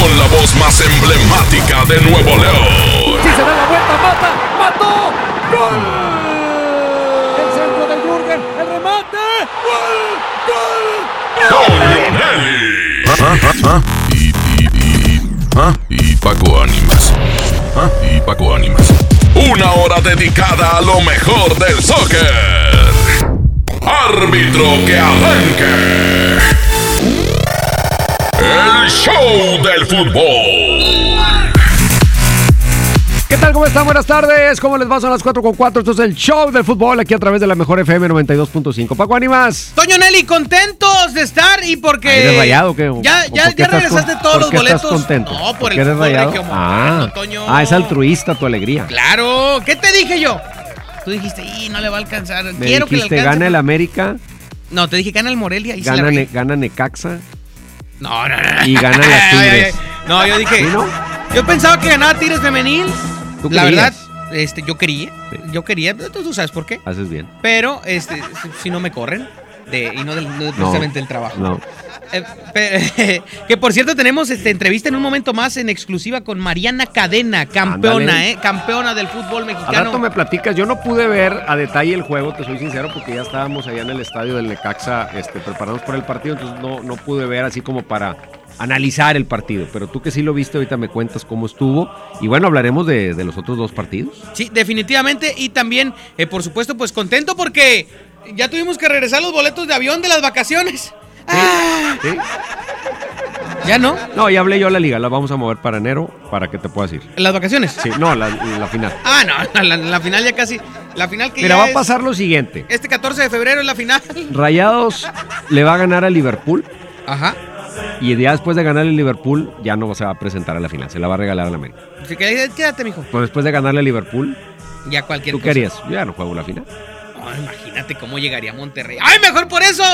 Con la voz más emblemática de Nuevo León. Si se da la vuelta, mata, mató. ¡Gol! El centro de Jürgen, el remate. ¡Gol! ¡Gol! Y, y, y, ¿ah? y Paco Ánimas. ¿Ah? Y Paco Ánimas. Una hora dedicada a lo mejor del soccer. Árbitro que arranque. El show del fútbol. ¿Qué tal? ¿Cómo están? Buenas tardes. ¿Cómo les va? Son las 4 con 4. Esto es el show del fútbol aquí a través de la mejor FM 92.5. Paco Ánimas. Toño Nelly, contentos de estar y porque. ¿Eres rayado o qué? Ya, ¿O ya, ya regresaste con- todos por los qué boletos. estás contento? No, por ¿Por el eres fútbol rayado? Ah. Toño. ah, es altruista tu alegría. Claro, ¿qué te dije yo? Tú dijiste, y no le va a alcanzar. Me Quiero que le dijiste, alcance. gana el América, No, te dije, gana el Morelia y se la gana. Ne- gana Necaxa. No, no, no. y gana las Tigres. No, yo dije. ¿Sí, no? Yo pensaba que ganaba Tigres Femenil. ¿Tú La verdad, este, yo quería. Sí. Yo quería. Tú, tú sabes por qué. Haces bien. Pero, este, si no me corren. De, y no, del, no precisamente del trabajo. No. Eh, que por cierto tenemos este, entrevista en un momento más en exclusiva con Mariana Cadena, campeona, Ándale. ¿eh? Campeona del fútbol Al mexicano. rato me platicas, yo no pude ver a detalle el juego, te soy sincero, porque ya estábamos allá en el estadio del Necaxa este, preparándonos por el partido, entonces no, no pude ver así como para analizar el partido. Pero tú que sí lo viste, ahorita me cuentas cómo estuvo. Y bueno, hablaremos de, de los otros dos partidos. Sí, definitivamente. Y también, eh, por supuesto, pues contento porque ya tuvimos que regresar los boletos de avión de las vacaciones. Ah, ¿Sí? ¿Ya no? No, ya hablé yo a la liga, la vamos a mover para enero para que te puedas ir. ¿Las vacaciones? Sí, no, la, la final. Ah, no, la, la final ya casi. La final que Mira, ya va a pasar lo siguiente. Este 14 de febrero es la final. Rayados le va a ganar a Liverpool Ajá. y ya después de ganar el Liverpool ya no se va a presentar a la final, se la va a regalar a la América. Quédate, mijo. Pues después de ganarle a Liverpool, Ya cualquier ¿tú cosa. qué harías? Ya no juego la final. Imagínate cómo llegaría a Monterrey. ¡Ay, mejor por eso!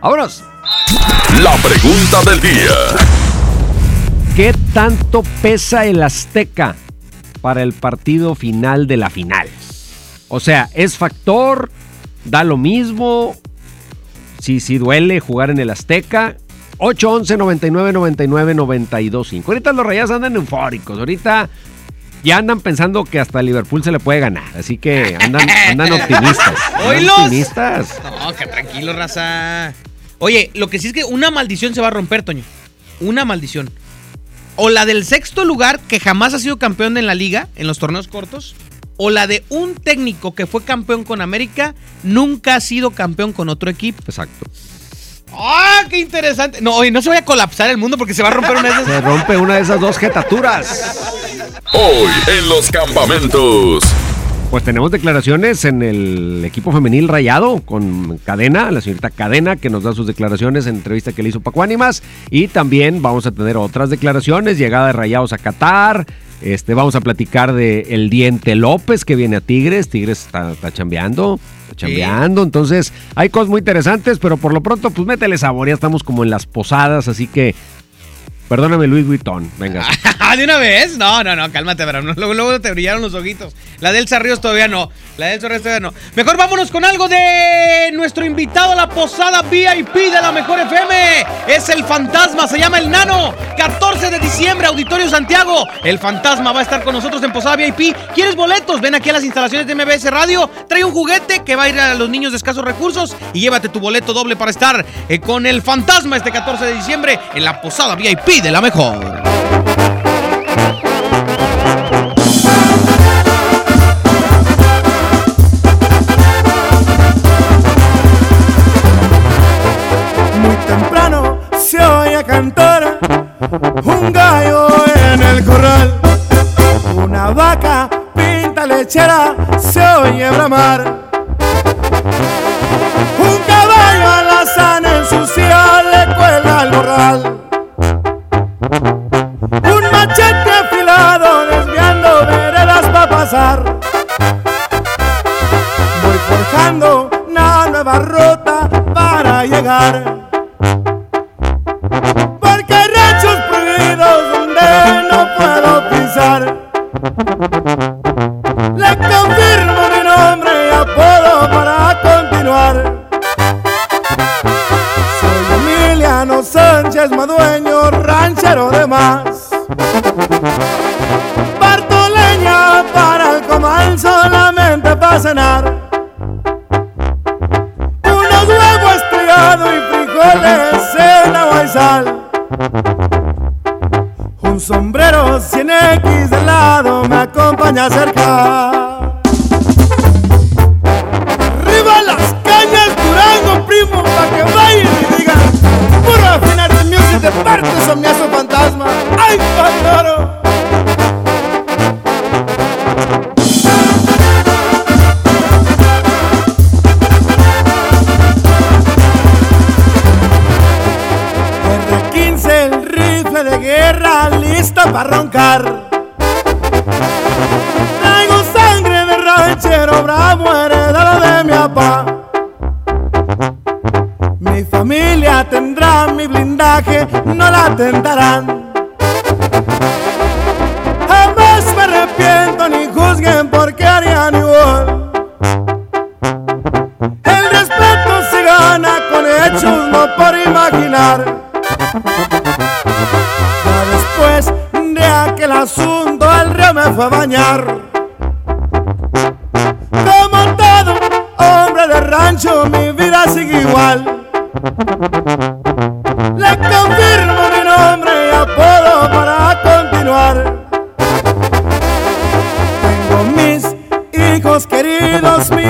¡Vámonos! La pregunta del día. ¿Qué tanto pesa el Azteca para el partido final de la final? O sea, ¿es factor? ¿Da lo mismo? Sí, sí duele jugar en el Azteca. 811 99 99 92 5. Ahorita los Rayas andan eufóricos. Ahorita ya andan pensando que hasta Liverpool se le puede ganar. Así que andan, andan optimistas. Optimistas. No, que tranquilo, raza. Oye, lo que sí es que una maldición se va a romper, Toño. Una maldición. O la del sexto lugar que jamás ha sido campeón en la liga, en los torneos cortos. O la de un técnico que fue campeón con América, nunca ha sido campeón con otro equipo. Exacto. ¡Ah, qué interesante! No, oye, no se vaya a colapsar el mundo porque se va a romper una de esas. Se rompe una de esas dos jetaturas. Hoy en los campamentos. Pues tenemos declaraciones en el equipo femenil rayado con Cadena, la señorita Cadena, que nos da sus declaraciones en entrevista que le hizo Paco Ánimas. Y también vamos a tener otras declaraciones, llegada de rayados a Qatar. Este, vamos a platicar de el Diente López que viene a Tigres. Tigres está, está chambeando, está chambeando. Entonces, hay cosas muy interesantes, pero por lo pronto, pues métele sabor. Ya estamos como en las posadas, así que perdóname, Luis Vuitton. Venga. ¿De una vez? No, no, no, cálmate, no, luego, luego te brillaron los ojitos. La del Ríos todavía no. La del Ríos todavía no. Mejor vámonos con algo de nuestro invitado a la posada VIP de la Mejor FM. Es el fantasma, se llama el Nano. 14 de diciembre, Auditorio Santiago. El fantasma va a estar con nosotros en posada VIP. ¿Quieres boletos? Ven aquí a las instalaciones de MBS Radio. Trae un juguete que va a ir a los niños de escasos recursos y llévate tu boleto doble para estar eh, con el fantasma este 14 de diciembre en la posada VIP de la Mejor. Muy temprano se oye cantar un gallo en el corral. Una vaca pinta lechera se oye bramar. Un caballo alazán en su silla le cuelga al morral. Un machete afilado desviando veredas papas pasar. Voy forjando una nueva ruta para llegar.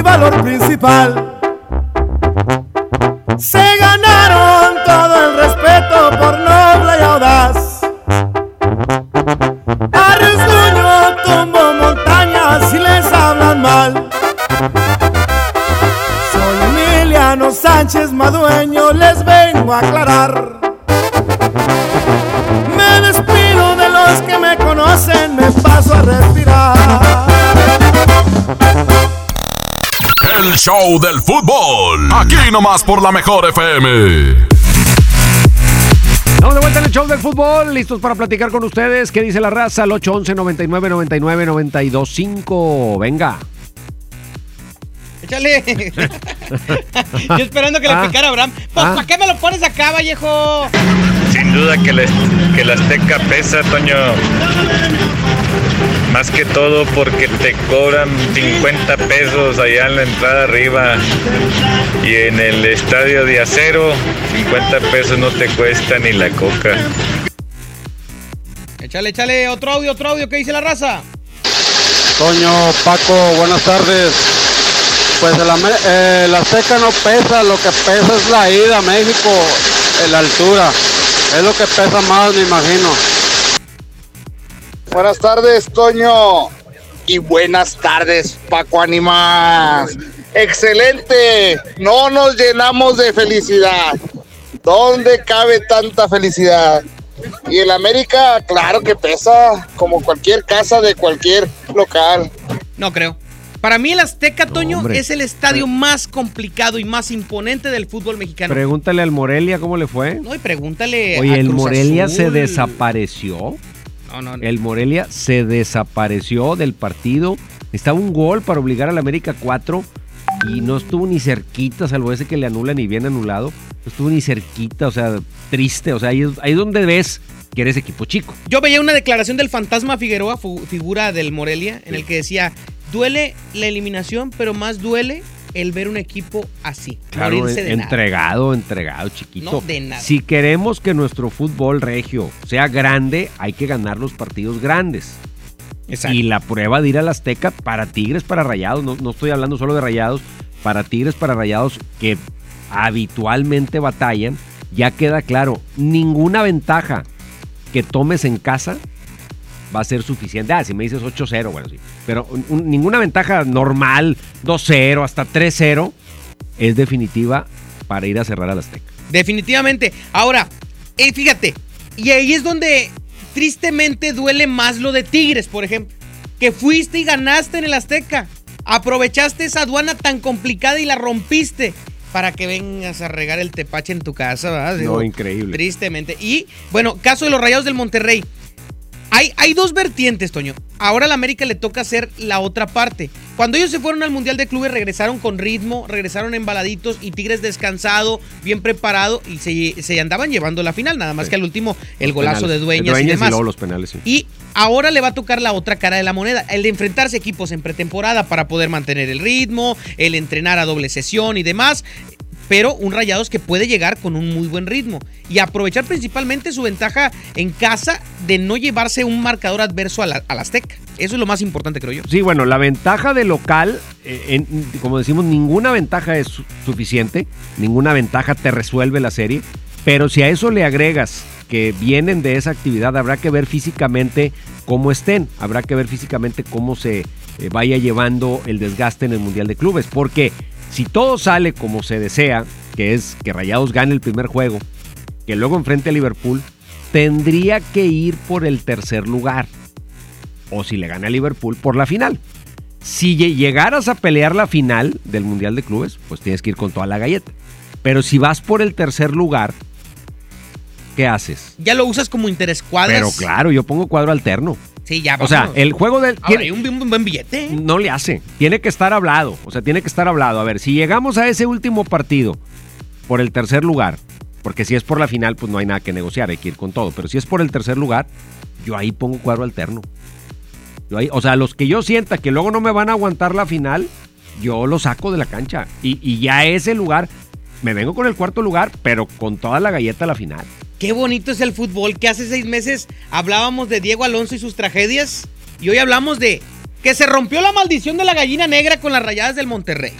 Valor principal. Show del fútbol. Aquí nomás por la mejor FM. Estamos de vuelta en el show del fútbol, listos para platicar con ustedes. ¿Qué dice la raza? Al 811 99 99 925. Venga. Échale. Yo esperando que Ah. le picara a Abraham. Pues, Ah. ¿para qué me lo pones acá, Vallejo? Sin duda que la, que la Azteca pesa, Toño. Más que todo porque te cobran 50 pesos allá en la entrada arriba. Y en el estadio de acero, 50 pesos no te cuesta ni la coca. Échale, échale. Otro audio, otro audio. ¿Qué dice la raza? Toño, Paco, buenas tardes. Pues el, eh, el Azteca no pesa, lo que pesa es la ida a México, en la altura. Es lo que pesa más, me imagino. Buenas tardes, Toño. Y buenas tardes, Paco Animas. Excelente. No nos llenamos de felicidad. ¿Dónde cabe tanta felicidad? Y el América, claro que pesa, como cualquier casa de cualquier local. No creo. Para mí el Azteca, Toño, hombre. es el estadio más complicado y más imponente del fútbol mexicano. Pregúntale al Morelia cómo le fue. no, y pregúntale Oye, a el Cruz Morelia se desapareció. No, no, no. El Morelia se desapareció del partido. Estaba un gol para obligar al América 4 y no estuvo ni cerquita, salvo ese que le anulan y bien anulado. No estuvo ni cerquita, o sea, triste. O sea, ahí es, ahí es donde ves que eres equipo chico. Yo veía una declaración del fantasma Figueroa, figura del Morelia, en el que decía, duele la eliminación, pero más duele el ver un equipo así. Claro, morirse de nada". entregado, entregado, chiquito. No, de nada. Si queremos que nuestro fútbol regio sea grande, hay que ganar los partidos grandes. Exacto. Y la prueba de ir al Azteca para Tigres, para Rayados, no, no estoy hablando solo de Rayados, para Tigres, para Rayados que habitualmente batallan, ya queda claro, ninguna ventaja que tomes en casa va a ser suficiente. Ah, si me dices 8-0, bueno, sí. Pero un- un- ninguna ventaja normal, 2-0, hasta 3-0, es definitiva para ir a cerrar al Azteca. Definitivamente. Ahora, eh, fíjate, y ahí es donde tristemente duele más lo de Tigres, por ejemplo. que fuiste y ganaste en el Azteca. Aprovechaste esa aduana tan complicada y la rompiste para que vengas a regar el tepache en tu casa, ¿verdad? No, increíble. Tristemente. Y bueno, caso de los Rayados del Monterrey. Hay, hay dos vertientes, Toño. Ahora a la América le toca hacer la otra parte. Cuando ellos se fueron al Mundial de Clubes, regresaron con ritmo, regresaron embaladitos y Tigres descansado, bien preparado y se, se andaban llevando la final. Nada más Sí. que al último el golazo Penales. de Dueñas, Dueñas y demás. luego los penales, sí. Y ahora le va a tocar la otra cara de la moneda, el de enfrentarse equipos en pretemporada para poder mantener el ritmo, el entrenar a doble sesión y demás. Pero un Rayados que puede llegar con un muy buen ritmo y aprovechar principalmente su ventaja en casa de no llevarse un marcador adverso a la, al Azteca. Eso es lo más importante, creo yo. Sí, bueno, la ventaja de local, eh, en- como decimos, ninguna ventaja es su- suficiente, ninguna ventaja te resuelve la serie, pero si a eso le agregas que vienen de esa actividad, habrá que ver físicamente cómo estén, habrá que ver físicamente cómo se eh, vaya llevando el desgaste en el Mundial de Clubes, porque si todo sale como se desea, que es que Rayados gane el primer juego, que luego enfrente a Liverpool, tendría que ir por el tercer lugar o si le gana a Liverpool por la final. Si lle- llegaras a pelear la final del Mundial de Clubes, pues tienes que ir con toda la galleta. Pero si vas por el tercer lugar, ¿qué haces? Ya lo usas como interescuadras. Pero claro, yo pongo cuadro alterno. Sí, ya. O sea, el juego del... Ahora, tiene- un, un buen billete. no le hace. Tiene que estar hablado. O sea, tiene que estar hablado. A ver, si llegamos a ese último partido por el tercer lugar, porque si es por la final, pues no hay nada que negociar, hay que ir con todo. Pero si es por el tercer lugar, yo ahí pongo cuadro alterno. Yo ahí- o sea, los que yo sienta que luego no me van a aguantar la final, yo los saco de la cancha. Y, y ya ese lugar, me vengo con el cuarto lugar, pero con toda la galleta a la final. Qué bonito es el fútbol, que hace seis meses hablábamos de Diego Alonso y sus tragedias y hoy hablamos de que se rompió la maldición de la gallina negra con las rayadas del Monterrey.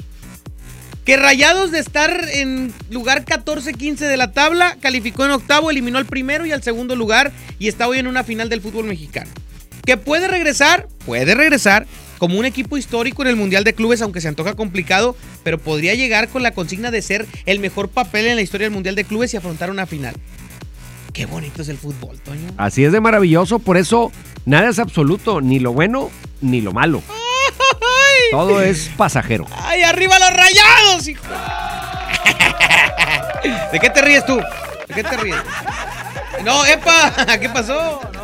Que Rayados de estar en lugar 14-15 de la tabla, calificó en octavo, eliminó al primero y al segundo lugar y está hoy en una final del fútbol mexicano. Que puede regresar, puede regresar como un equipo histórico en el Mundial de Clubes, aunque se antoja complicado, pero podría llegar con la consigna de ser el mejor papel en la historia del Mundial de Clubes y afrontar una final. Qué bonito es el fútbol, Toño. Así es de maravilloso, por eso nada es absoluto, ni lo bueno ni lo malo. Todo es pasajero. ¡Ay, arriba los rayados, hijo! ¿De qué te ríes tú? ¿De qué te ríes? No, epa, ¿qué pasó? No.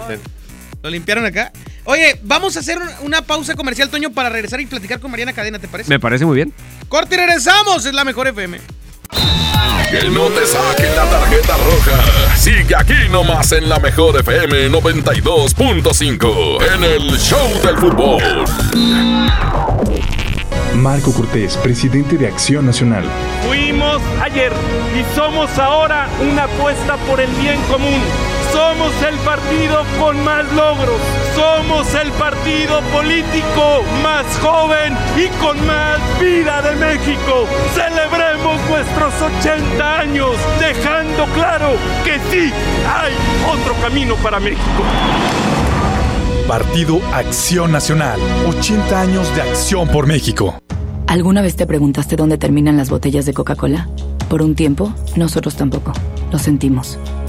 ¿Lo limpiaron acá? Oye, vamos a hacer un- una pausa comercial, Toño, para regresar y platicar con Mariana Cadena, ¿te parece? Me parece muy bien. Corte y regresamos, es la mejor FM. Que no te saquen la tarjeta roja. Sigue aquí nomás en la mejor FM 92.5 en el Show del Fútbol. Marco Cortés, presidente de Acción Nacional. Fuimos ayer y somos ahora una apuesta por el bien común. Somos el partido con más logros. Somos el partido político más joven y con más vida de México. Celebremos nuestros 80 años, dejando claro que sí hay otro camino para México. Partido Acción Nacional. 80 años de acción por México. ¿Alguna vez te preguntaste dónde terminan las botellas de Coca-Cola? Por un tiempo, nosotros tampoco. Lo sentimos.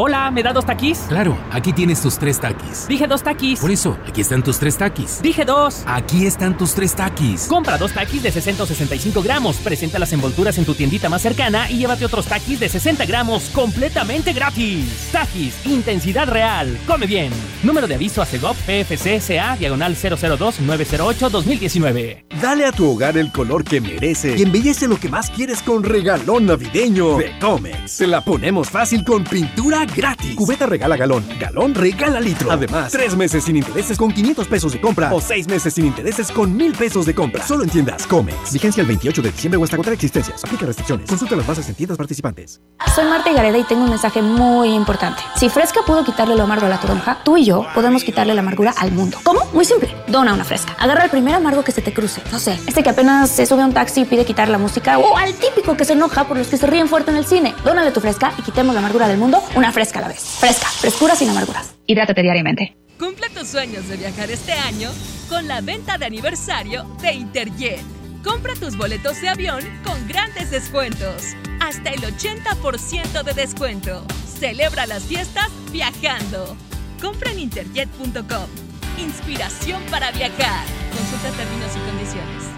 Hola, ¿me da dos taquis? Claro, aquí tienes tus tres taquis. Dije dos taquis. Por eso, aquí están tus tres taquis. Dije dos. Aquí están tus tres taquis. Compra dos taquis de 60 o 65 gramos, presenta las envolturas en tu tiendita más cercana y llévate otros taquis de 60 gramos completamente gratis. Taquis, intensidad real. Come bien. Número de aviso a CEGOP PFC CA diagonal 002-908-2019. Dale a tu hogar el color que merece y embellece lo que más quieres con regalón navideño de Comex. Se la ponemos fácil con pintura gratis. Cubeta regala galón, galón regala litro. Además, tres meses sin intereses con 500 pesos de compra o seis meses sin intereses con 1000 pesos de compra. Solo en tiendas Comex. Vigencia el 28 de diciembre o hasta agotar existencias. Aplica restricciones. Consulta las bases en tiendas participantes. Soy Marta Gareda y tengo un mensaje muy importante. Si Fresca pudo quitarle lo amargo a la toronja, tú y yo podemos quitarle la amargura al mundo. ¿Cómo? Muy simple. Dona una Fresca. Agarra el primer amargo que se te cruce. No sé, este que apenas se sube a un taxi y pide quitar la música o al típico que se enoja por los que se ríen fuerte en el cine. Dónale tu Fresca y quitemos la amargura del mundo una Fresca a la vez. Fresca, frescura sin amarguras. Hidrátate diariamente. Cumple tus sueños de viajar este año con la venta de aniversario de Interjet. Compra tus boletos de avión con grandes descuentos. Hasta el 80% de descuento. Celebra las fiestas viajando. Compra en interjet.com. Inspiración para viajar. Consulta términos y condiciones.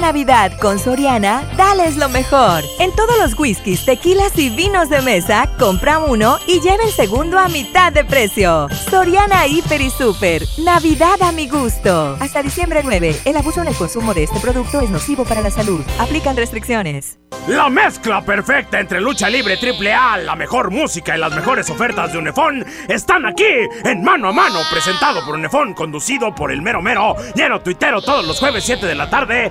Navidad con Soriana, dales lo mejor. En todos los whiskies, tequilas y vinos de mesa, compra uno y lleva el segundo a mitad de precio. Soriana Hiper y Super. Navidad a mi gusto. Hasta diciembre 9. El abuso en el consumo de este producto es nocivo para la salud. Aplican restricciones. La mezcla perfecta entre lucha libre triple A, la mejor música y las mejores ofertas de Unefón están aquí en Mano a Mano, presentado por Unefón, conducido por el mero mero, lleno tuitero todos los jueves 7 de la tarde,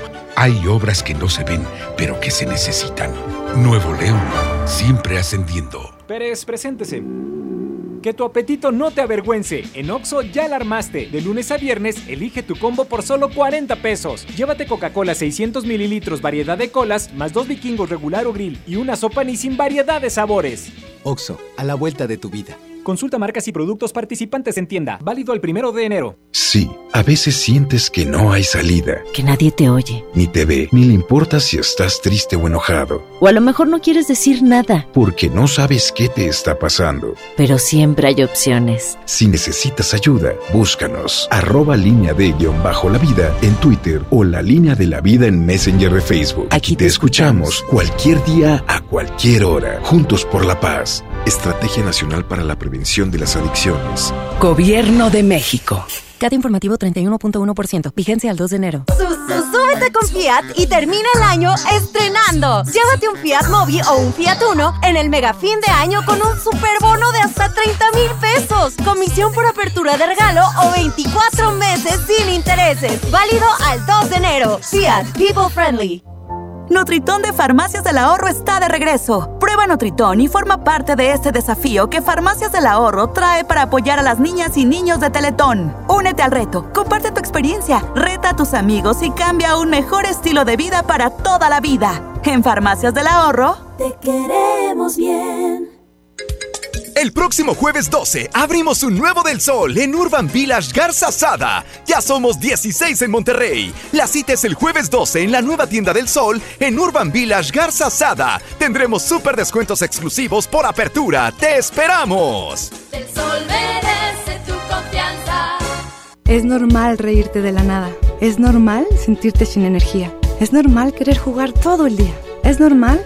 Hay obras que no se ven, pero que se necesitan. Nuevo León, siempre ascendiendo. Pérez, preséntese. Que tu apetito no te avergüence. En Oxo ya la armaste. De lunes a viernes, elige tu combo por solo 40 pesos. Llévate Coca-Cola 600 mililitros, variedad de colas, más dos vikingos regular o grill y una sopa ni sin variedad de sabores. Oxo, a la vuelta de tu vida. Consulta marcas y productos participantes en tienda. Válido el primero de enero. Sí, a veces sientes que no hay salida. Que nadie te oye. Ni te ve, ni le importa si estás triste o enojado. O a lo mejor no quieres decir nada. Porque no sabes qué te está pasando. Pero siempre hay opciones. Si necesitas ayuda, búscanos. Arroba línea de guion bajo la vida en Twitter o la línea de la vida en Messenger de Facebook. Aquí, te, escuchamos cualquier día a cualquier hora. Juntos por la paz. Estrategia Nacional para la Prevención de las Adicciones. Gobierno de México. CAT informativo 31.1%. Vigencia al 2 de enero. Súbete con Fiat y termina el año estrenando. Llévate un Fiat Mobi o un Fiat Uno en el mega fin de año con un superbono de hasta 30 mil pesos. Comisión por apertura de regalo o 24 meses sin intereses. Válido al 2 de enero. Fiat People Friendly. Nutritón de Farmacias del Ahorro está de regreso. Prueba Nutritón y forma parte de este desafío que Farmacias del Ahorro trae para apoyar a las niñas y niños de Teletón. Únete al reto, comparte tu experiencia, reta a tus amigos y cambia un mejor estilo de vida para toda la vida. En Farmacias del Ahorro, te queremos bien. El próximo jueves 12 abrimos un nuevo del sol en Urban Village Garza Sada. Ya somos 16 en Monterrey. La cita es el jueves 12 en la nueva tienda del sol en Urban Village Garza Sada. Tendremos súper descuentos exclusivos por apertura. ¡Te esperamos! El sol merece tu confianza. Es normal reírte de la nada. Es normal sentirte sin energía. Es normal querer jugar todo el día. Es normal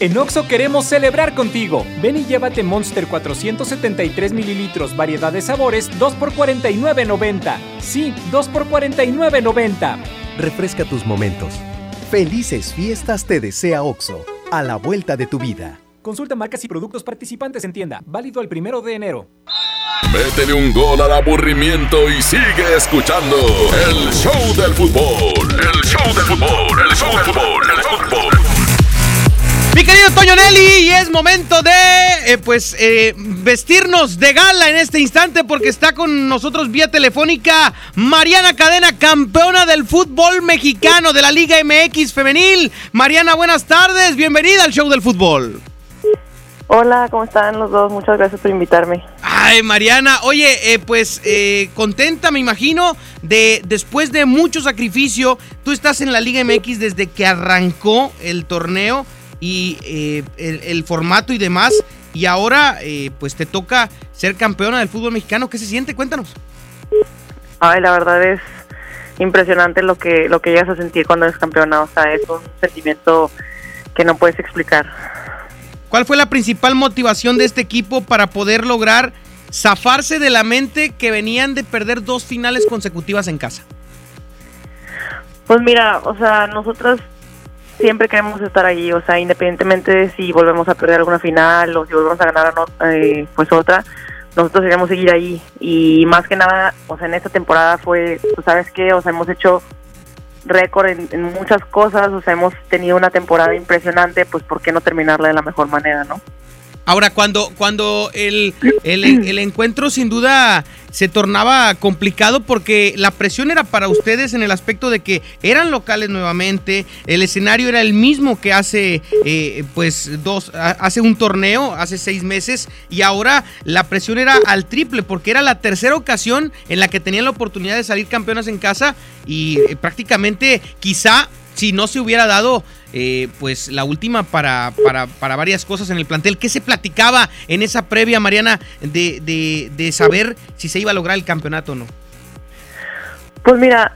En Oxo queremos celebrar contigo. Ven y llévate Monster 473 mililitros, variedad de sabores, 2 por 49.90. Sí, 2 por 49.90. Refresca tus momentos. Felices fiestas te desea Oxo, a la vuelta de tu vida. Consulta marcas y productos participantes en tienda. Válido el primero de enero. Métele un gol al aburrimiento y sigue escuchando el show del fútbol. El show del fútbol. El show del fútbol. El show del fútbol. Mi querido Toño Nelly, y es momento de eh, pues eh, vestirnos de gala en este instante porque está con nosotros vía telefónica Mariana Cadena, campeona del fútbol mexicano de la Liga MX femenil. Mariana, buenas tardes, bienvenida al show del fútbol. Hola, ¿cómo están los dos? Muchas gracias por invitarme. Ay, Mariana, oye, eh, pues eh, contenta, me imagino, de después de mucho sacrificio, tú estás en la Liga MX desde que arrancó el torneo y eh, el, el formato y demás, y ahora eh, pues te toca ser campeona del fútbol mexicano. ¿Qué se siente? Cuéntanos. Ay, la verdad es impresionante lo que lo que llegas a sentir cuando eres campeona. O sea, es un sentimiento que no puedes explicar. ¿Cuál fue la principal motivación de este equipo para poder lograr zafarse de la mente que venían de perder dos finales consecutivas en casa? Pues mira, o sea, nosotras siempre queremos estar ahí, o sea, independientemente de si volvemos a perder alguna final o si volvemos a ganar eh, pues otra, nosotros queremos seguir ahí y más que nada, o sea, en esta temporada fue, pues, sabes qué, o sea, hemos hecho récord en, en muchas cosas, o sea, hemos tenido una temporada impresionante, pues ¿por qué no terminarla de la mejor manera, no? Ahora, cuando, cuando el, el, el encuentro sin duda se tornaba complicado porque la presión era para ustedes en el aspecto de que eran locales nuevamente, el escenario era el mismo que hace eh, pues dos, hace un torneo, hace seis meses, y ahora la presión era al triple porque era la tercera ocasión en la que tenían la oportunidad de salir campeonas en casa y eh, prácticamente quizá si no se hubiera dado eh, pues la última para, para, para varias cosas en el plantel. ¿Qué se platicaba en esa previa, Mariana, de, de, de saber si se iba a lograr el campeonato o no? Pues mira,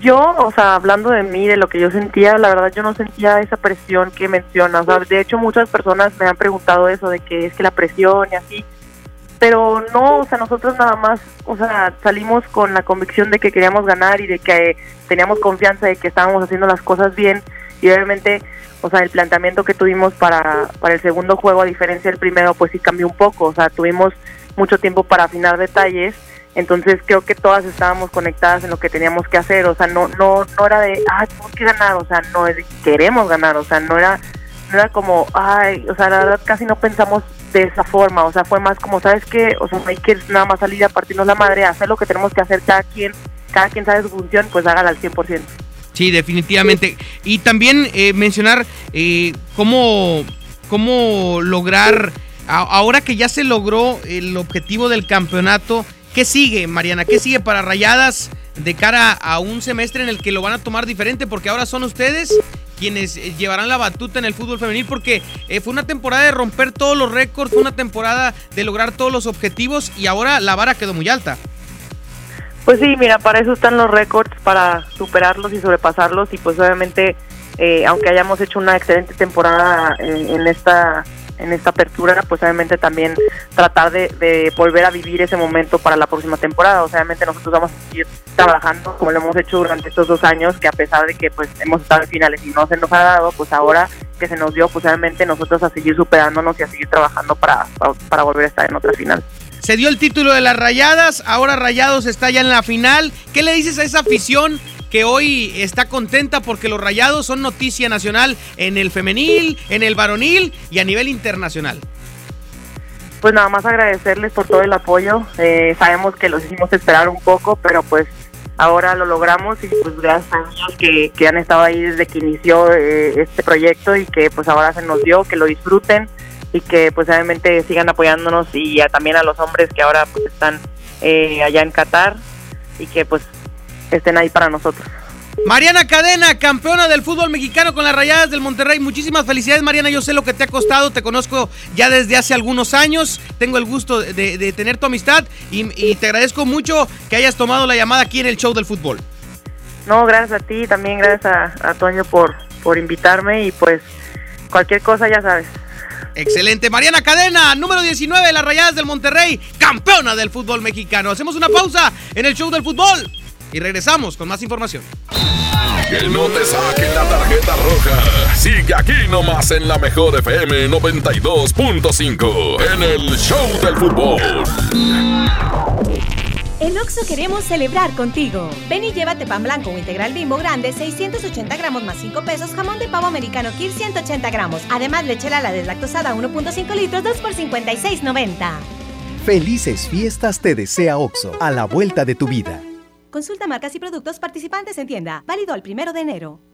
yo, o sea, hablando de mí, de lo que yo sentía, la verdad yo no sentía esa presión que mencionas. De hecho, muchas personas me han preguntado eso, de que es que la presión y así. Pero no, o sea, nosotros nada más, o sea, salimos con la convicción de que queríamos ganar y de que teníamos confianza de que estábamos haciendo las cosas bien. Y obviamente, o sea, el planteamiento que tuvimos para, para el segundo juego, a diferencia del primero, pues sí cambió un poco. O sea, tuvimos mucho tiempo para afinar detalles. Entonces creo que todas estábamos conectadas en lo que teníamos que hacer, o sea, no no no era de, ah, tenemos que ganar, o sea, no es de que queremos ganar, o sea, no era no era como, ay, o sea, la verdad casi no pensamos de esa forma, o sea, fue más como, ¿sabes qué? O sea, no hay que nada más salir a partirnos la madre, hacer lo que tenemos que hacer cada quien, cada quien sabe su función, pues hágala al 100%. Sí, definitivamente. Y también eh, mencionar eh, cómo, cómo lograr, ahora que ya se logró el objetivo del campeonato, ¿qué sigue, Mariana? ¿Qué sigue para Rayadas de cara a un semestre en el que lo van a tomar diferente? Porque ahora son ustedes quienes eh, llevarán la batuta en el fútbol femenil porque eh, fue una temporada de romper todos los récords, fue una temporada de lograr todos los objetivos y ahora la vara quedó muy alta. Pues sí, mira, para eso están los récords, para superarlos y sobrepasarlos y pues obviamente, eh, aunque hayamos hecho una excelente temporada en, en esta en esta apertura, pues obviamente también tratar de, de volver a vivir ese momento para la próxima temporada. O sea, obviamente nosotros vamos a seguir trabajando como lo hemos hecho durante estos dos años, que a pesar de que pues hemos estado en finales y no se nos ha dado, pues ahora que se nos dio, pues obviamente nosotros a seguir superándonos y a seguir trabajando para, para, para volver a estar en otra final. Se dio el título de las Rayadas, ahora Rayados está ya en la final. ¿Qué le dices a esa afición que hoy está contenta porque los Rayados son noticia nacional en el femenil, en el varonil y a nivel internacional? pues nada más agradecerles por todo el apoyo. Eh, sabemos que los hicimos esperar un poco, pero pues ahora lo logramos y pues gracias a ellos que, han estado ahí desde que inició eh, este proyecto y que pues ahora se nos dio, que lo disfruten y que pues obviamente sigan apoyándonos y también a los hombres que ahora pues están eh, allá en Qatar y que pues estén ahí para nosotros. Mariana Cadena, campeona del fútbol mexicano con las Rayadas del Monterrey. Muchísimas felicidades, Mariana. Yo sé lo que te ha costado, te conozco ya desde hace algunos años. Tengo el gusto de, de tener tu amistad y, y te agradezco mucho que hayas tomado la llamada aquí en el show del fútbol. No, gracias a ti, también gracias a, a Toño por, por invitarme y pues cualquier cosa ya sabes. Excelente. Mariana Cadena, número 19 de las Rayadas del Monterrey, campeona del fútbol mexicano. Hacemos una pausa en el show del fútbol y regresamos con más información. Que no te saquen la tarjeta roja. Sigue aquí nomás en la mejor FM 92.5 en el Show del Fútbol. En Oxo queremos celebrar contigo. Ven y llévate pan blanco o integral bimbo grande, 680 gramos más 5 pesos, jamón de pavo americano Kir 180 gramos. Además, lechera la deslactosada 1.5 litros, 2 por 56.90. Felices fiestas te desea OXO, a la vuelta de tu vida. Consulta marcas y productos participantes en tienda. Válido al primero de enero.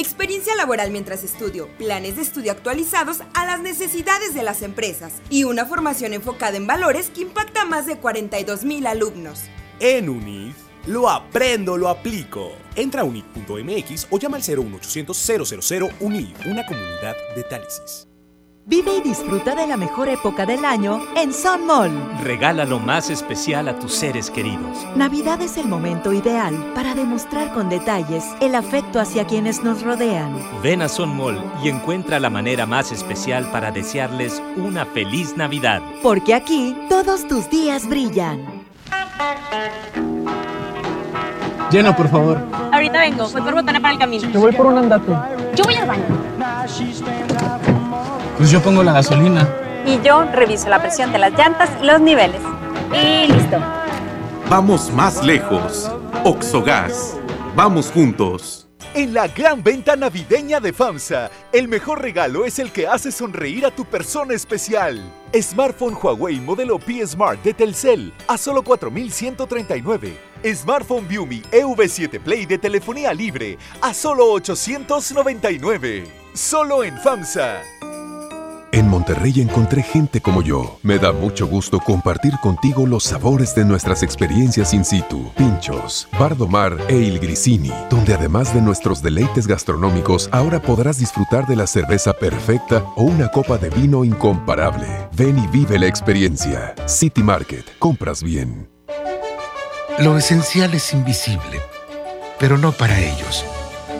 Experiencia laboral mientras estudio, planes de estudio actualizados a las necesidades de las empresas y una formación enfocada en valores que impacta a más de 42 mil alumnos. En UNID, lo aprendo, lo aplico. Entra a unid.mx o llama al 01800 000 UNID, una comunidad de Tálisis. Vive y disfruta de la mejor época del año en Sun Mall. Regala lo más especial a tus seres queridos. Navidad es el momento ideal para demostrar con detalles el afecto hacia quienes nos rodean. Ven a Son Mall y encuentra la manera más especial para desearles una feliz Navidad. Porque aquí todos tus días brillan. Llena, por favor. Ahorita vengo, voy por botana para el camino. Te voy por un andate. Yo voy al baño. Pues yo pongo la gasolina. Y yo reviso la presión de las llantas y los niveles. Y listo. Vamos más lejos. Oxogas. Vamos juntos. En la gran venta navideña de FAMSA, el mejor regalo es el que hace sonreír a tu persona especial. Smartphone Huawei modelo P Smart de Telcel a solo 4.139. Smartphone Viumi EV7 Play de telefonía libre a solo 899. Solo en FAMSA. En Monterrey encontré gente como yo. Me da mucho gusto compartir contigo los sabores de nuestras experiencias in situ. Pinchos, Bardomar e Il Grisini, donde además de nuestros deleites gastronómicos, ahora podrás disfrutar de la cerveza perfecta o una copa de vino incomparable. Ven y vive la experiencia. City Market, compras bien. Lo esencial es invisible, pero no para ellos.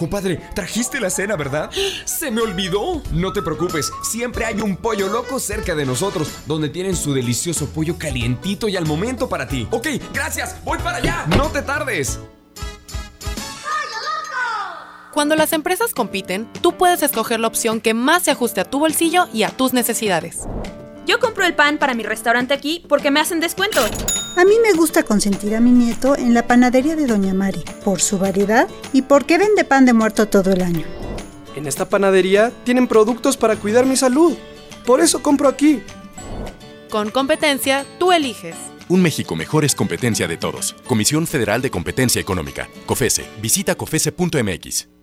Compadre, trajiste la cena, ¿verdad? Se me olvidó. No te preocupes, siempre hay un pollo loco cerca de nosotros, donde tienen su delicioso pollo calientito y al momento para ti. Ok, gracias, voy para allá. No te tardes. Cuando las empresas compiten, tú puedes escoger la opción que más se ajuste a tu bolsillo y a tus necesidades. Yo compro el pan para mi restaurante aquí porque me hacen descuento. A mí me gusta consentir a mi nieto en la panadería de Doña Mari, por su variedad y porque vende pan de muerto todo el año. En esta panadería tienen productos para cuidar mi salud. Por eso compro aquí. Con competencia, tú eliges. Un México mejor es competencia de todos. Comisión Federal de Competencia Económica. COFESE. Visita COFESE.mx.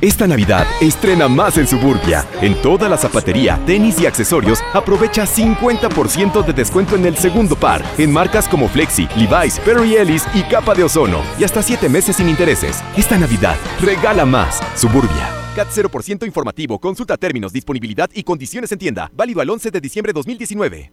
Esta Navidad estrena más en Suburbia. En toda la zapatería, tenis y accesorios, aprovecha 50% de descuento en el segundo par, en marcas como Flexi, Levi's, Perry Ellis y Capa de Ozono, y hasta 7 meses sin intereses. Esta Navidad, regala más. Suburbia. CAT 0% informativo. Consulta términos, disponibilidad y condiciones en tienda. Válido al 11 de diciembre 2019.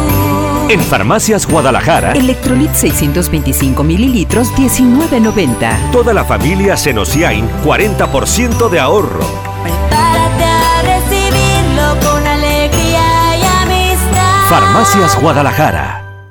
En Farmacias Guadalajara, Electrolit 625 mililitros, 19.90. toda la familia Senociain, 40% de ahorro. Prepárate a recibirlo con alegría y amistad. Farmacias Guadalajara.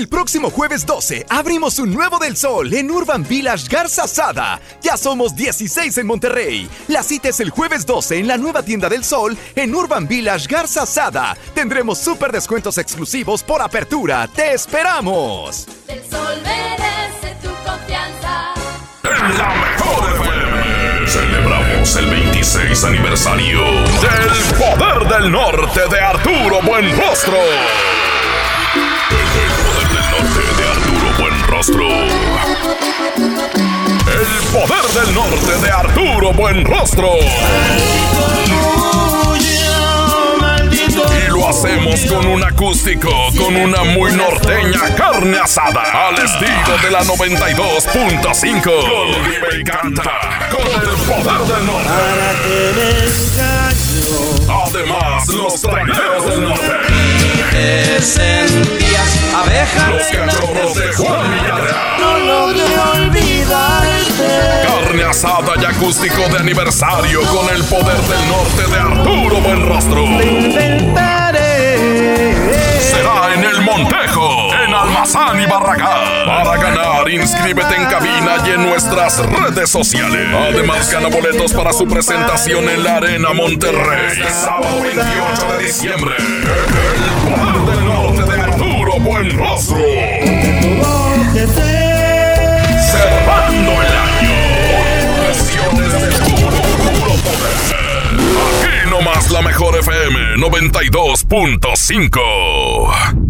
El próximo jueves 12 abrimos un nuevo del sol en Urban Village Garza Sada. Ya somos 16 en Monterrey. La cita es el jueves 12 en la nueva tienda del sol en Urban Village Garza Sada. Tendremos súper descuentos exclusivos por apertura. ¡Te esperamos! El sol merece tu confianza. En la mejor FM celebramos el 26 aniversario del Poder del Norte de Arturo Buenrostro. El Poder del Norte de Arturo Buenrostro. Y lo hacemos con un acústico, con una muy norteña carne asada, al estilo de la 92.5. Con Vive y canta, con el poder del norte. Además, los traineros del norte. Sentías abeja Los cachorros de Juan Villarreal. No logré olvidarte Carne asada y acústico de aniversario con el poder del norte de Arturo Buenrostro. En el Montejo, en Almazán y Barragán. Para ganar, inscríbete en cabina y en nuestras redes sociales. Además, gana boletos para su presentación en la Arena Monterrey. Este sábado 28 de diciembre. El poder del norte de Arturo Buenrostro. Cerrando el año. Presiones de puro poder. Aquí nomás la mejor FM 92.5.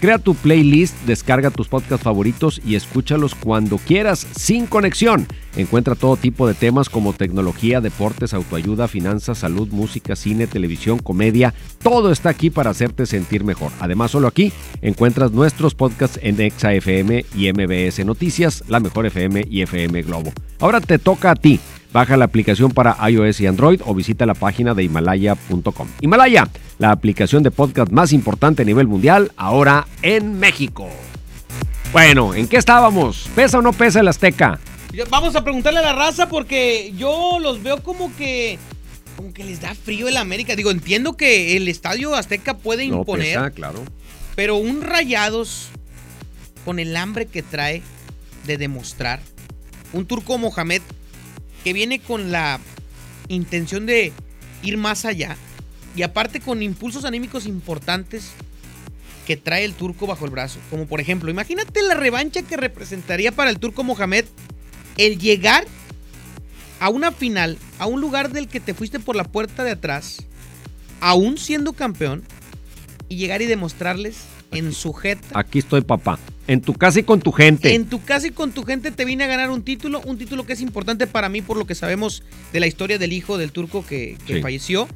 Crea tu playlist, descarga tus podcasts favoritos y escúchalos cuando quieras, sin conexión. Encuentra todo tipo de temas como tecnología, deportes, autoayuda, finanzas, salud, música, cine, televisión, comedia. Todo está aquí para hacerte sentir mejor. Además, solo aquí encuentras nuestros podcasts en Exa FM y MBS Noticias, La Mejor FM y FM Globo. Ahora te toca a ti. Baja la aplicación para iOS y Android o visita la página de himalaya.com. Himalaya, la aplicación de podcast más importante a nivel mundial, ahora en México. Bueno, ¿en qué estábamos? ¿Pesa o no pesa el Azteca? Vamos a preguntarle a la raza porque yo los veo como que como que les da frío el América. Digo, entiendo que el Estadio Azteca puede No imponer, pesa, claro. pero un Rayados con el hambre que trae de demostrar, un Turco Mohamed que viene con la intención de ir más allá y aparte con impulsos anímicos importantes, que trae el turco bajo el brazo. Como por ejemplo, imagínate la revancha que representaría para el turco Mohamed el llegar a una final, a un lugar del que te fuiste por la puerta de atrás, aún siendo campeón, y llegar y demostrarles en su jeta. Aquí estoy, papá. En tu casa y con tu gente. En tu casa y con tu gente te vine a ganar un título, un título que es importante para mí por lo que sabemos de la historia del hijo del turco que, que Sí. falleció.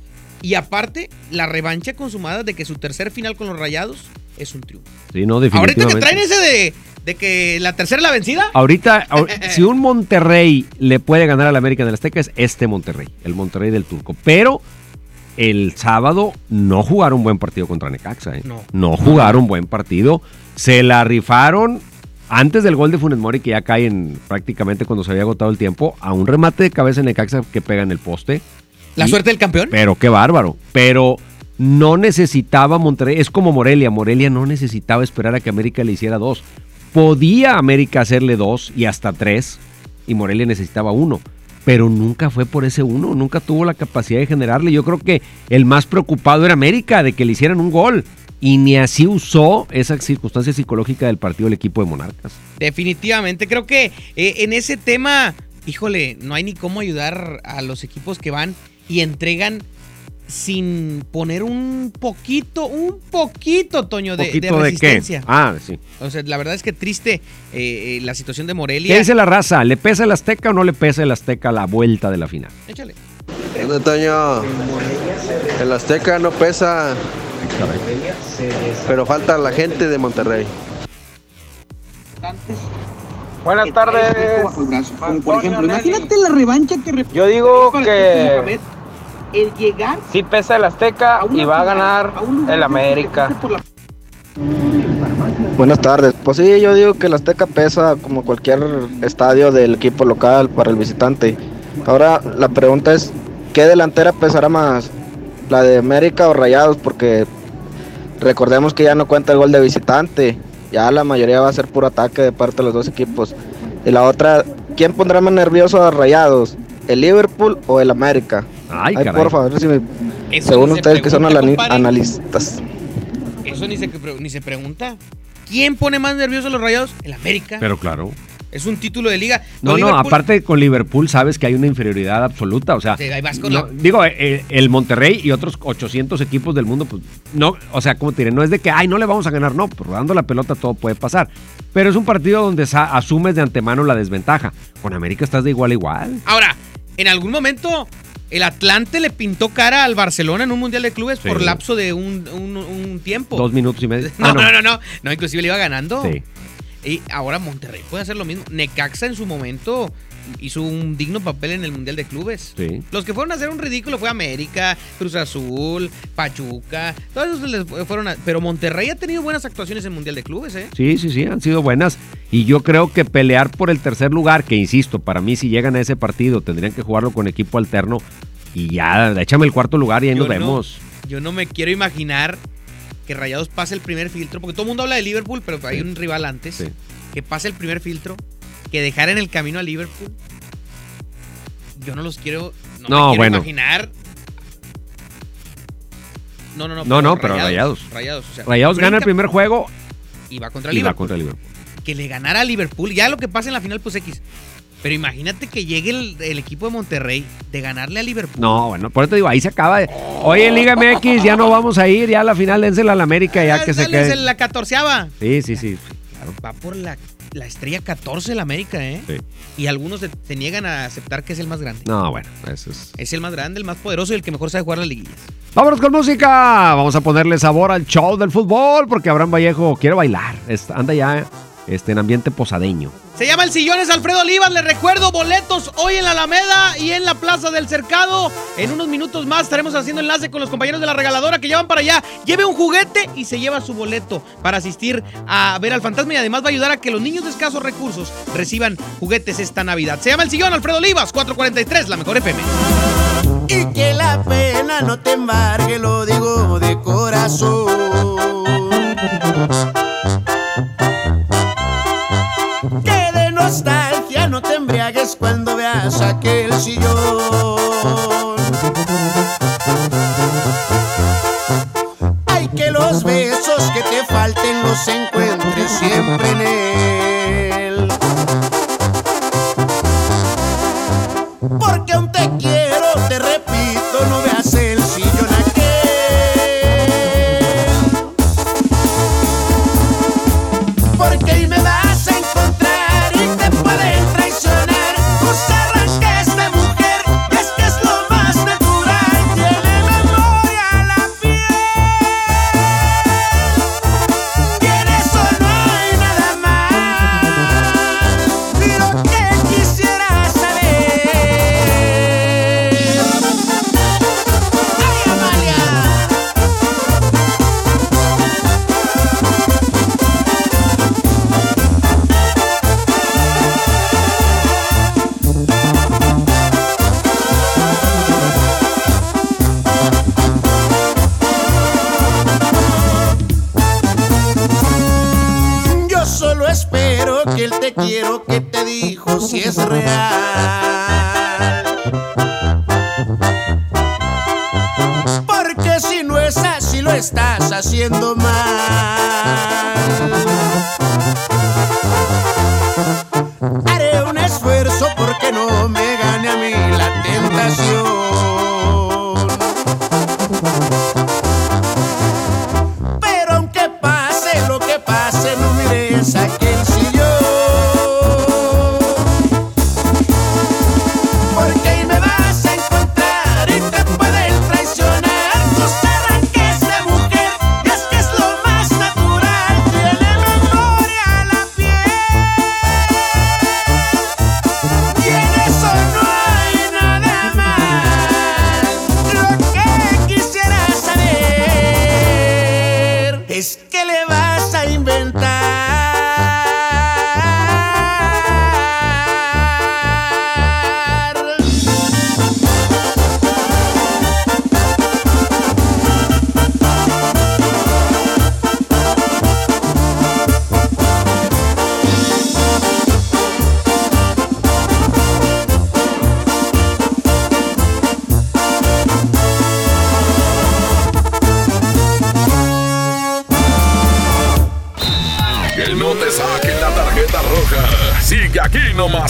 Y aparte, la revancha consumada de que su tercer final con los rayados es un triunfo. Sí, no, Ahorita definitivamente. que traen ese de, de que la tercera la vencida. Ahorita, ahor- si un Monterrey le puede ganar al América en el Azteca, es este Monterrey, el Monterrey del Turco. Pero el sábado no jugaron buen partido contra Necaxa. ¿eh? No. jugaron buen partido. Se la rifaron antes del gol de Funes Mori, que ya cae en prácticamente cuando se había agotado el tiempo, a un remate de cabeza en Necaxa que pega en el poste. La Y- suerte del campeón. Pero qué bárbaro. Pero no necesitaba Monterrey. Es como Morelia. Morelia no necesitaba esperar a que América le hiciera dos. Podía América hacerle dos y hasta tres. Y Morelia necesitaba uno. Pero nunca fue por ese uno. Nunca tuvo la capacidad de generarle. Yo creo que el más preocupado era América de que le hicieran un gol. Y ni así usó esa circunstancia psicológica del partido del equipo de Monarcas. Definitivamente, creo que eh, en ese tema, híjole, no hay ni cómo ayudar a los equipos que van y entregan sin poner un poquito, un poquito, Toño, de, de ¿Poquito de qué? resistencia. Ah, sí. O sea, la verdad es que triste eh, eh, la situación de ¿Qué Morelia. dice la raza? ¿Le pesa el Azteca o no le pesa el Azteca la vuelta de la final? Échale. Bueno, Toño, el Azteca no pesa, pero falta la gente de Monterrey. Buenas tardes. Por ejemplo, imagínate la revancha que Yo digo que el llegar sí pesa el Azteca y va a ganar el América. Buenas tardes. Pues sí, yo digo que el Azteca pesa como cualquier estadio del equipo local para el visitante. Ahora la pregunta es, ¿qué delantera pesará más? ¿La de América o Rayados? Porque recordemos que ya no cuenta el gol de visitante. Ya la mayoría va a ser puro ataque de parte de los dos equipos. Y la otra, ¿quién pondrá más nervioso a Rayados? ¿El Liverpool o el América? Ay, caray. por favor, si me- según se ustedes que son compadre. analistas. Eso ni se, ni se pregunta. ¿Quién pone más nervioso a los rayados? El América. Pero claro. Es un título de liga. No, no, Liverpool- aparte con Liverpool sabes que hay una inferioridad absoluta, o sea, Sí, no- la- digo, eh, el Monterrey y otros 800 equipos del mundo, pues no, o sea, como te diré, no es de que, ay, no le vamos a ganar, no, pues rodando la pelota todo puede pasar, pero es un partido donde asumes de antemano la desventaja. Con América estás de igual a igual. Ahora, en algún momento el Atlante le pintó cara al Barcelona en un Mundial de Clubes Sí. por lapso de un, un- un tiempo. Dos minutos y medio. No, Ah, no, no, no, no. inclusive le iba ganando. Sí. Y ahora Monterrey puede hacer lo mismo. Necaxa en su momento hizo un digno papel en el Mundial de Clubes. Sí. Los que fueron a hacer un ridículo fue América, Cruz Azul, Pachuca. Todos esos les fueron a- Pero Monterrey ha tenido buenas actuaciones en el Mundial de Clubes, ¿eh? Sí, sí, sí, han sido buenas. Y yo creo que pelear por el tercer lugar, que insisto, para mí si llegan a ese partido tendrían que jugarlo con equipo alterno. Y ya, échame el cuarto lugar y ahí nos no- vemos. yo no me quiero imaginar que Rayados pase el primer filtro, porque todo el mundo habla de Liverpool, pero hay un rival antes. Que pase el primer filtro, que dejar en el camino a Liverpool. Yo no los quiero. No, No, me quiero bueno. imaginar. No, no, no. No, no, pero Rayados. Rayados, o sea, Rayados gana el primer juego Y va contra y va contra Liverpool. Que le ganara a Liverpool. Ya lo que pasa en la final, pues X. Pero imagínate que llegue el, el equipo de Monterrey de ganarle a Liverpool. No, bueno, por eso te digo, ahí se acaba. de- Oye, Liga MX, ya no vamos a ir, ya a la final dénsela al América, ya que se quede. la catorceava. Sí, sí, sí. Va por la, la estrella 14 de la América, ¿eh? Sí. Y algunos se, se niegan a aceptar que es el más grande. No, bueno, eso es. Es el más grande, el más poderoso y el que mejor sabe jugar las liguillas. Vámonos con música. Vamos a ponerle sabor al show del fútbol porque Abraham Vallejo quiere bailar. Anda ya este, en ambiente posadeño. Se llama El Sillones Alfredo Olivas. Les recuerdo boletos hoy en la Alameda y en la Plaza del Cercado. En unos minutos más estaremos haciendo enlace con los compañeros de la regaladora que llevan para allá. Lleve un juguete y se lleva su boleto para asistir a ver al fantasma y además va a ayudar a que los niños de escasos recursos reciban juguetes esta Navidad. Se llama El Sillón Alfredo Olivas, 443, la mejor FM. Y que la pena no te embargue, lo digo de corazón. Nostalgia no te embriagues cuando veas aquel sillón. Ay, que los besos que te falten los encuentres siempre en él. Porque aún te quiero,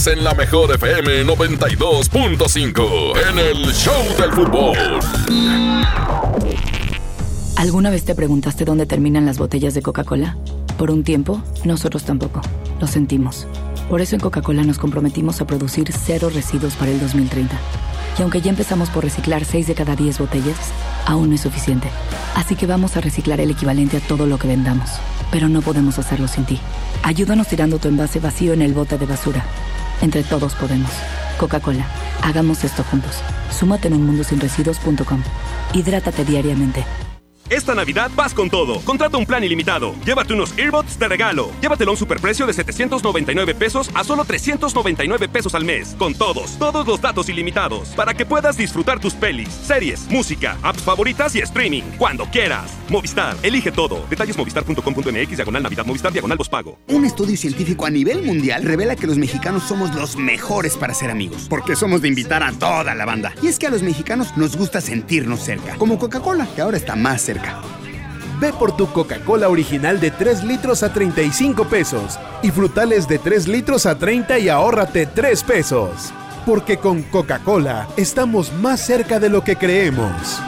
en la mejor FM 92.5 en el Show del Fútbol. ¿Alguna vez te preguntaste dónde terminan las botellas de Coca-Cola? Por un tiempo, nosotros tampoco. Lo sentimos. Por eso en Coca-Cola nos comprometimos a producir cero residuos para el 2030. Y aunque ya empezamos por reciclar 6 de cada 10 botellas, aún no es suficiente. Así que vamos a reciclar el equivalente a todo lo que vendamos. Pero no podemos hacerlo sin ti. Ayúdanos tirando tu envase vacío en el bote de basura. Entre todos podemos. Coca-Cola, hagamos esto juntos. Súmate en unmundosinresiduos.com. Hidrátate diariamente. Esta Navidad vas con todo. Contrata un plan ilimitado. Llévate unos earbuds de regalo. Llévatelo a un superprecio de 799 pesos a solo 399 pesos al mes. Con todos, todos los datos ilimitados. Para que puedas disfrutar tus pelis, series, música, apps favoritas y streaming. Cuando quieras. Movistar, elige todo. Detalles movistar.com.mx, diagonal Navidad, Movistar, diagonal pago. Un estudio científico a nivel mundial revela que los mexicanos somos los mejores para ser amigos, porque somos de invitar a toda la banda. Y es que a los mexicanos nos gusta sentirnos cerca, como Coca-Cola, que ahora está más cerca. Ve por tu Coca-Cola original de 3 litros a 35 pesos y frutales de 3 litros a 30 y ahórrate 3 pesos. Porque con Coca-Cola estamos más cerca de lo que creemos.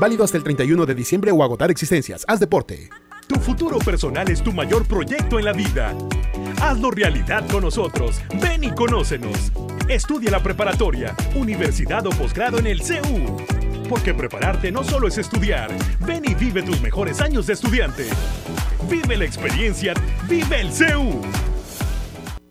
Válido hasta el 31 de diciembre o agotar existencias. Haz deporte. Tu futuro personal es tu mayor proyecto en la vida. Hazlo realidad con nosotros. Ven y conócenos. Estudia la preparatoria, universidad o posgrado en el CEU. Porque prepararte no solo es estudiar. Ven y vive tus mejores años de estudiante. Vive la experiencia. Vive el CEU.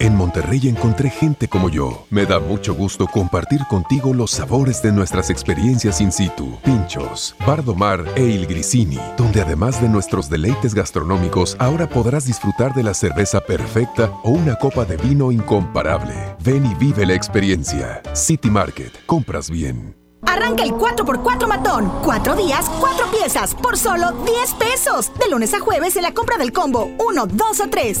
En Monterrey encontré gente como yo. Me da mucho gusto compartir contigo los sabores de nuestras experiencias in situ. Pinchos, Bardomar e Il Grisini, donde además de nuestros deleites gastronómicos, ahora podrás disfrutar de la cerveza perfecta o una copa de vino incomparable. Ven y vive la experiencia. City Market, compras bien. Arranca el 4x4 matón. Cuatro días, cuatro piezas, por solo 10 pesos. De lunes a jueves en la compra del combo 1, 2 o 3.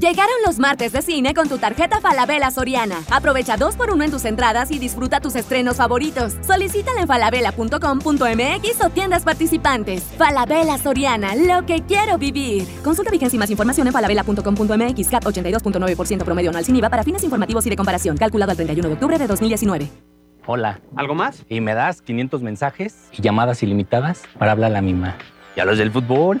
Llegaron los martes de cine con tu tarjeta Falabella Soriana. Aprovecha dos por uno en tus entradas y disfruta tus estrenos favoritos. Solicítala en falabella.com.mx o tiendas participantes. Falabella Soriana, lo que quiero vivir. Consulta vigencia y más información en falabella.com.mx. CAT 82.9% promedio anual sin IVA para fines informativos y de comparación. Calculado al 31 de octubre de 2019. Hola. ¿Algo más? Y me das 500 mensajes y llamadas ilimitadas para hablar a la misma. ¿Y a los del fútbol?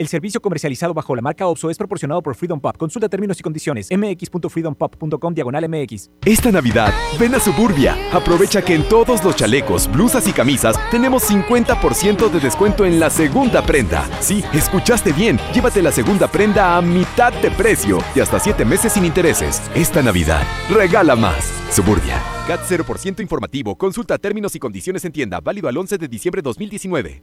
El servicio comercializado bajo la marca OPSO es proporcionado por Freedom Pop. Consulta términos y condiciones. mx.freedompop.com diagonal mx. Esta Navidad, ven a Suburbia. Aprovecha que en todos los chalecos, blusas y camisas tenemos 50% de descuento en la segunda prenda. Sí, escuchaste bien. Llévate la segunda prenda a mitad de precio y hasta 7 meses sin intereses. Esta Navidad, regala más. Suburbia. CAT 0% informativo. Consulta términos y condiciones en tienda. Válido al 11 de diciembre 2019.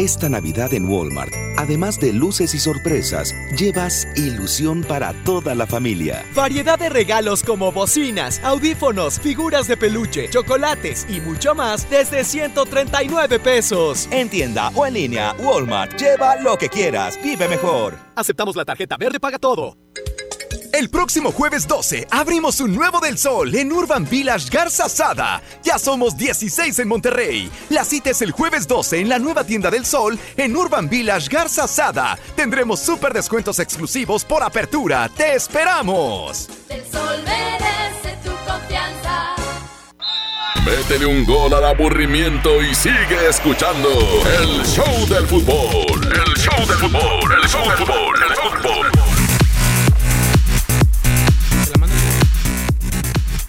Esta Navidad en Walmart, además de luces y sorpresas, llevas ilusión para toda la familia. Variedad de regalos como bocinas, audífonos, figuras de peluche, chocolates y mucho más desde 139 pesos. En tienda o en línea, Walmart, lleva lo que quieras, vive mejor. Aceptamos la tarjeta verde, paga todo. El próximo jueves 12 abrimos un nuevo del sol en Urban Village Garza Sada. Ya somos 16 en Monterrey. La cita es el jueves 12 en la nueva tienda del sol en Urban Village Garza Sada. Tendremos súper descuentos exclusivos por apertura. ¡Te esperamos! El sol merece tu confianza. Métele un gol al aburrimiento y sigue escuchando el show del fútbol. El show del fútbol, el show del fútbol, el show del fútbol.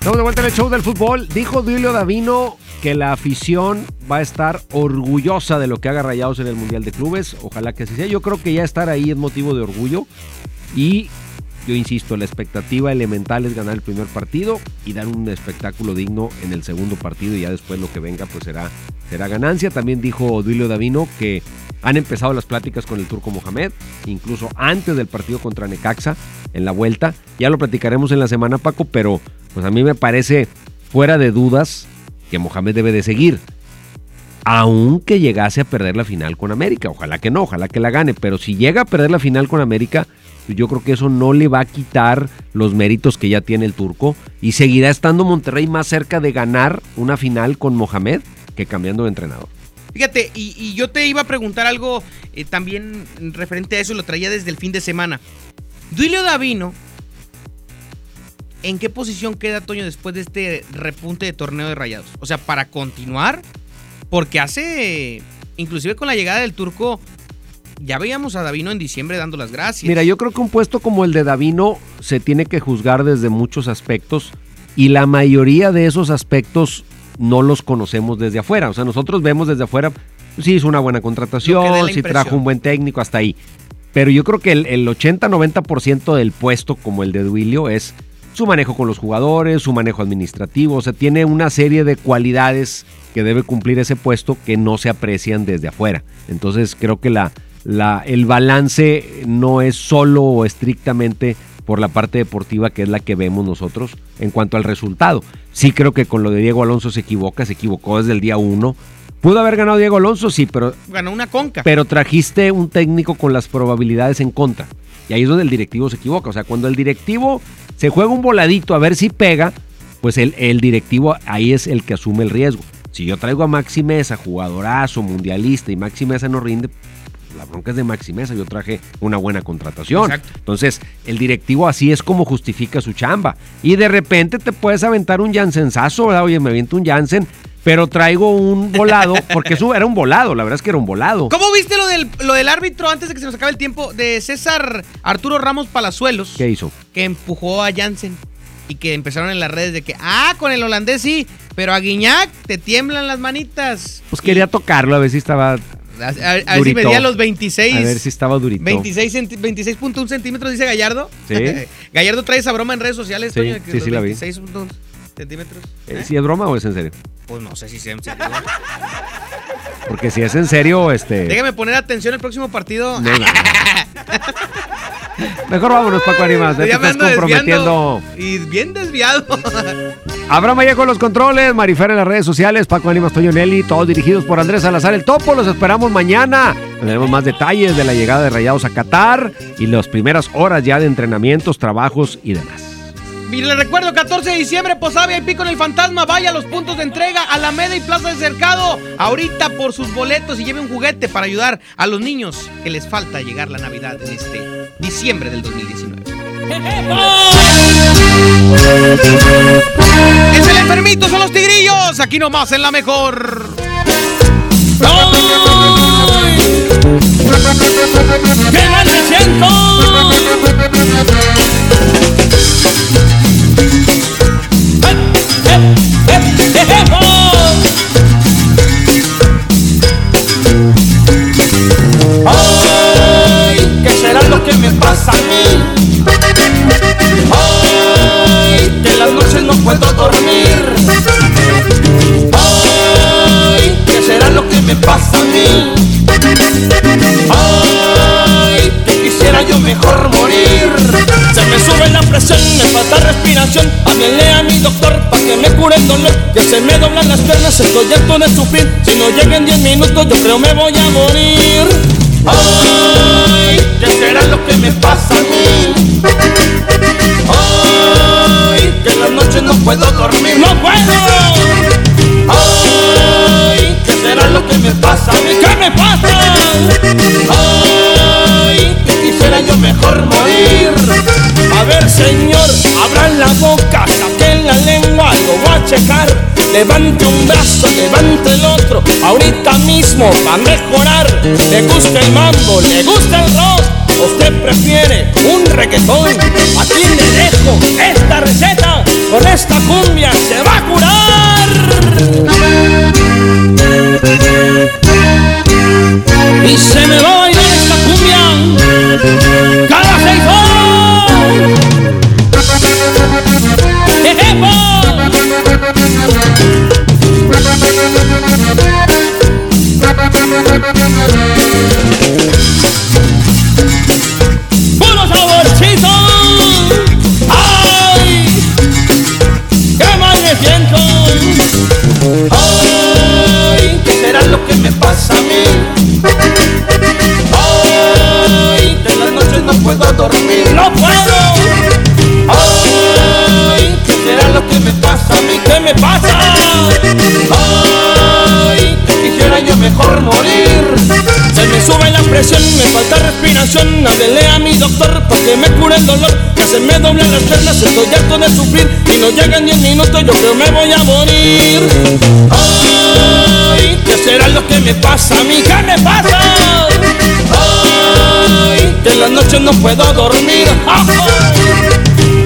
Estamos de vuelta en el show del fútbol. Dijo Duilio Davino que la afición va a estar orgullosa de lo que haga Rayados en el Mundial de Clubes. Ojalá que así sea. Yo creo que ya estar ahí es motivo de orgullo. Y yo insisto, la expectativa elemental es ganar el primer partido y dar un espectáculo digno en el segundo partido. Y ya después lo que venga pues será, será ganancia. También dijo Duilio Davino que han empezado las pláticas con el turco Mohamed, incluso antes del partido contra Necaxa, en la vuelta. Ya lo platicaremos en la semana, Paco, pero pues a mí me parece fuera de dudas que Mohamed debe de seguir. Aunque llegase a perder la final con América. Ojalá que no, ojalá que la gane. Pero si llega a perder la final con América, pues yo creo que eso no le va a quitar los méritos que ya tiene el turco. Y seguirá estando Monterrey más cerca de ganar una final con Mohamed que cambiando de entrenador. Fíjate, y, yo te iba a preguntar algo eh, también referente a eso, lo traía desde el fin de semana. Duilio Davino, ¿en qué posición queda Toño después de este repunte de torneo de rayados? O sea, para continuar, porque hace, inclusive con la llegada del turco, ya veíamos a Davino en diciembre dando las gracias. Mira, yo creo que un puesto como el de Davino se tiene que juzgar desde muchos aspectos y la mayoría de esos aspectos no los conocemos desde afuera. O sea, nosotros vemos desde afuera, sí hizo una buena contratación, sí impresión. trajo un buen técnico hasta ahí. Pero yo creo que el, el 80-90% del puesto como el de Duilio es su manejo con los jugadores, su manejo administrativo. O sea, tiene una serie de cualidades que debe cumplir ese puesto que no se aprecian desde afuera. Entonces creo que la, la, el balance no es solo o estrictamente por la parte deportiva que es la que vemos nosotros en cuanto al resultado. Sí creo que con lo de Diego Alonso se equivoca, se equivocó desde el día uno. Pudo haber ganado Diego Alonso, sí, pero Ganó una conca. pero trajiste un técnico con las probabilidades en contra. Y ahí es donde el directivo se equivoca. O sea, cuando el directivo se juega un voladito a ver si pega, pues el, el directivo ahí es el que asume el riesgo. Si yo traigo a Maxi Mesa, jugadorazo, mundialista, y Maxi Mesa no rinde, la bronca es de Maxi Mesa. Yo traje una buena contratación. Exacto. Entonces, el directivo así es como justifica su chamba. Y de repente te puedes aventar un Jansensazo, ¿verdad? Oye, me aviento un Jansen, pero traigo un volado, porque eso era un volado, la verdad es que era un volado. ¿Cómo viste lo del, lo del árbitro antes de que se nos acabe el tiempo de César Arturo Ramos Palazuelos? ¿Qué hizo? Que empujó a Jansen y que empezaron en las redes de que, ah, con el holandés sí, pero a Guiñac te tiemblan las manitas. Pues quería tocarlo, a ver si estaba. A, a- a ver si medía los 26. A ver si estaba durito. 26 centi- 26.1 centímetros, dice Gallardo. Sí. Gallardo trae esa broma en redes sociales, Sí, Toño, sí, sí la vi. 26.1 centímetros. Eh, ¿Si es broma o es en serio? Pues no sé si sea en serio. Porque si es en serio, este. Déjame poner atención el próximo partido. No, no, no. Mejor vámonos, Paco Animas. Ya te me estás comprometiendo. Y bien desviado. Abraham con los controles, Marifer en las redes sociales, Paco Animas, Toño Nelly, todos dirigidos por Andrés Salazar el Topo. Los esperamos mañana. Tendremos más detalles de la llegada de Rayados a Qatar y las primeras horas ya de entrenamientos, trabajos y demás. Y les recuerdo, 14 de diciembre, Posada y con el Fantasma. Vaya a los puntos de entrega, Alameda y Plaza del Cercado. Ahorita por sus boletos y lleve un juguete para ayudar a los niños que les falta llegar la Navidad en este diciembre del 2019. Es el enfermito, son los tigrillos. Aquí nomás en la mejor. ¡Qué mal me siento! Ay, ¿qué será lo que me pasa a mí? Ay, que las noches no puedo dormir. Ay, ¿qué será lo que me pasa a mí? Ay, que quisiera yo mejor morir. Se me sube la presión, me falta respiración. A mi doctor para que me cure el dolor. Ya se me doblan las piernas, estoy harto de sufrir. Si no llegan 10 minutos, yo creo me voy a morir. Ay, ¿qué será lo que me pasa a mí? Ay, que en las noches no puedo dormir. ¡No puedo! Ay, ¿qué será lo que me pasa a mí? ¿Qué me pasa? Yo mejor morir. A ver, señor, abran la boca, saquen la lengua, lo voy a checar. Levante un brazo, levante el otro, ahorita mismo va a mejorar. Le gusta el mambo, le gusta el rock, usted prefiere un reggaetón. Aquí le dejo esta receta, con esta cumbia se va a curar. Y se me va a cada seis horas. ¡Puro saborcito! ¡Ay! ¡Qué mal me siento! Ay, ¿qué será lo que me pasa a mí? No puedo dormir. ¡No puedo! Ay, ¿qué será lo que me pasa a mí? ¿Qué me pasa? Ay, que quisiera yo mejor morir. Se me sube la presión, me falta respiración. Háblele a mi doctor para que me cure el dolor. Que se me doblan las piernas, estoy harto de sufrir. Y no llegan 10 minutos, yo creo me voy a morir. Ay, ¿Qué será lo que me pasa a mí? ¿Qué me pasa? Noche no puedo dormir.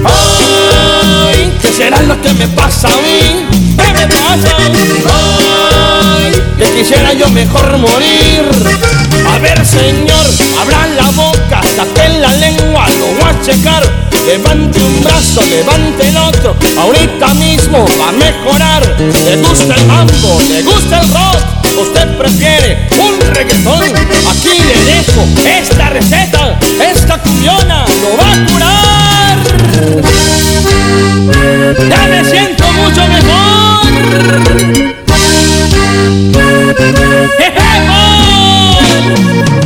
Ay, ¿qué será lo que me pasa a mí? ¿Qué me pasa? Ay, que quisiera yo mejor morir. A ver, señor, abra la boca, saque la lengua, lo voy a checar. Levante un brazo, levante el otro, ahorita mismo va a mejorar. Le gusta el mambo, le gusta el rock, usted prefiere un reggaetón. Aquí le dejo esta receta, esta cumbiona lo va a curar. Ya me siento mucho mejor. Ahora